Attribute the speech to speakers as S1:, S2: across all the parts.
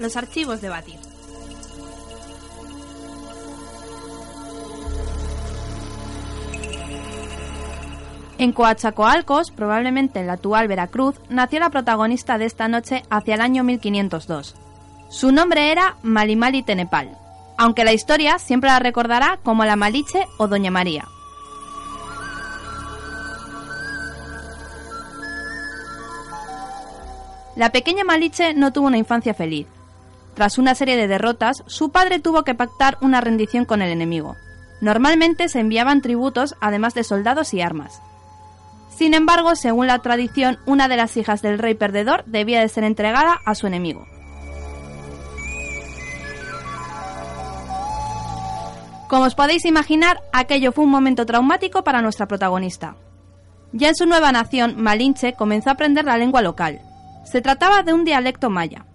S1: los archivos de Batir. En Coatzacoalcos, probablemente en la actual Veracruz, nació la protagonista de esta noche hacia el año 1502. Su nombre era Malimali Tenepal, aunque la historia siempre la recordará como la Maliche o Doña María. La pequeña Maliche no tuvo una infancia feliz. Tras una serie de derrotas, su padre tuvo que pactar una rendición con el enemigo. Normalmente se enviaban tributos además de soldados y armas. Sin embargo, según la tradición, una de las hijas del rey perdedor debía de ser entregada a su enemigo. Como os podéis imaginar, aquello fue un momento traumático para nuestra protagonista. Ya en su nueva nación, Malinche comenzó a aprender la lengua local. Se trataba de un dialecto maya.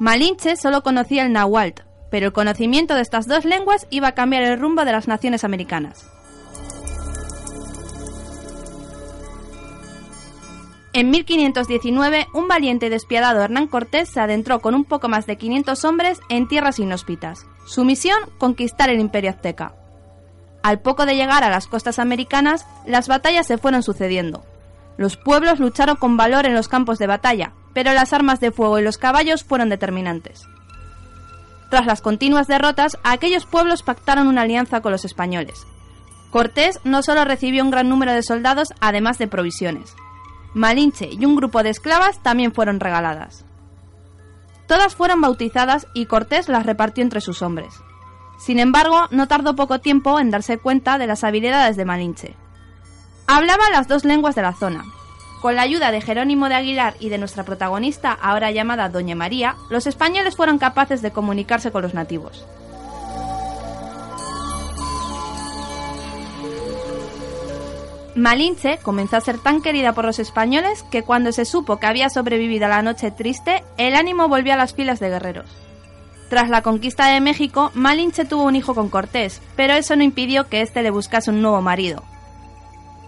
S1: Malinche solo conocía el náhuatl, pero el conocimiento de estas dos lenguas iba a cambiar el rumbo de las naciones americanas. En 1519, un valiente y despiadado Hernán Cortés se adentró con un poco más de 500 hombres en tierras inhóspitas. Su misión, conquistar el imperio azteca. Al poco de llegar a las costas americanas, las batallas se fueron sucediendo. Los pueblos lucharon con valor en los campos de batalla, pero las armas de fuego y los caballos fueron determinantes. Tras las continuas derrotas, aquellos pueblos pactaron una alianza con los españoles. Cortés no solo recibió un gran número de soldados, además de provisiones. Malinche y un grupo de esclavas también fueron regaladas. Todas fueron bautizadas y Cortés las repartió entre sus hombres. Sin embargo, no tardó poco tiempo en darse cuenta de las habilidades de Malinche. Hablaba las dos lenguas de la zona. Con la ayuda de Jerónimo de Aguilar y de nuestra protagonista, ahora llamada Doña María, los españoles fueron capaces de comunicarse con los nativos. Malinche comenzó a ser tan querida por los españoles que cuando se supo que había sobrevivido a la noche triste, el ánimo volvió a las filas de guerreros. Tras la conquista de México, Malinche tuvo un hijo con Cortés, pero eso no impidió que éste le buscase un nuevo marido.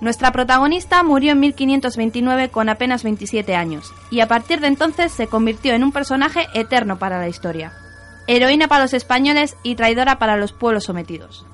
S1: Nuestra protagonista murió en 1529 con apenas 27 años, y a partir de entonces se convirtió en un personaje eterno para la historia. Heroína para los españoles y traidora para los pueblos sometidos.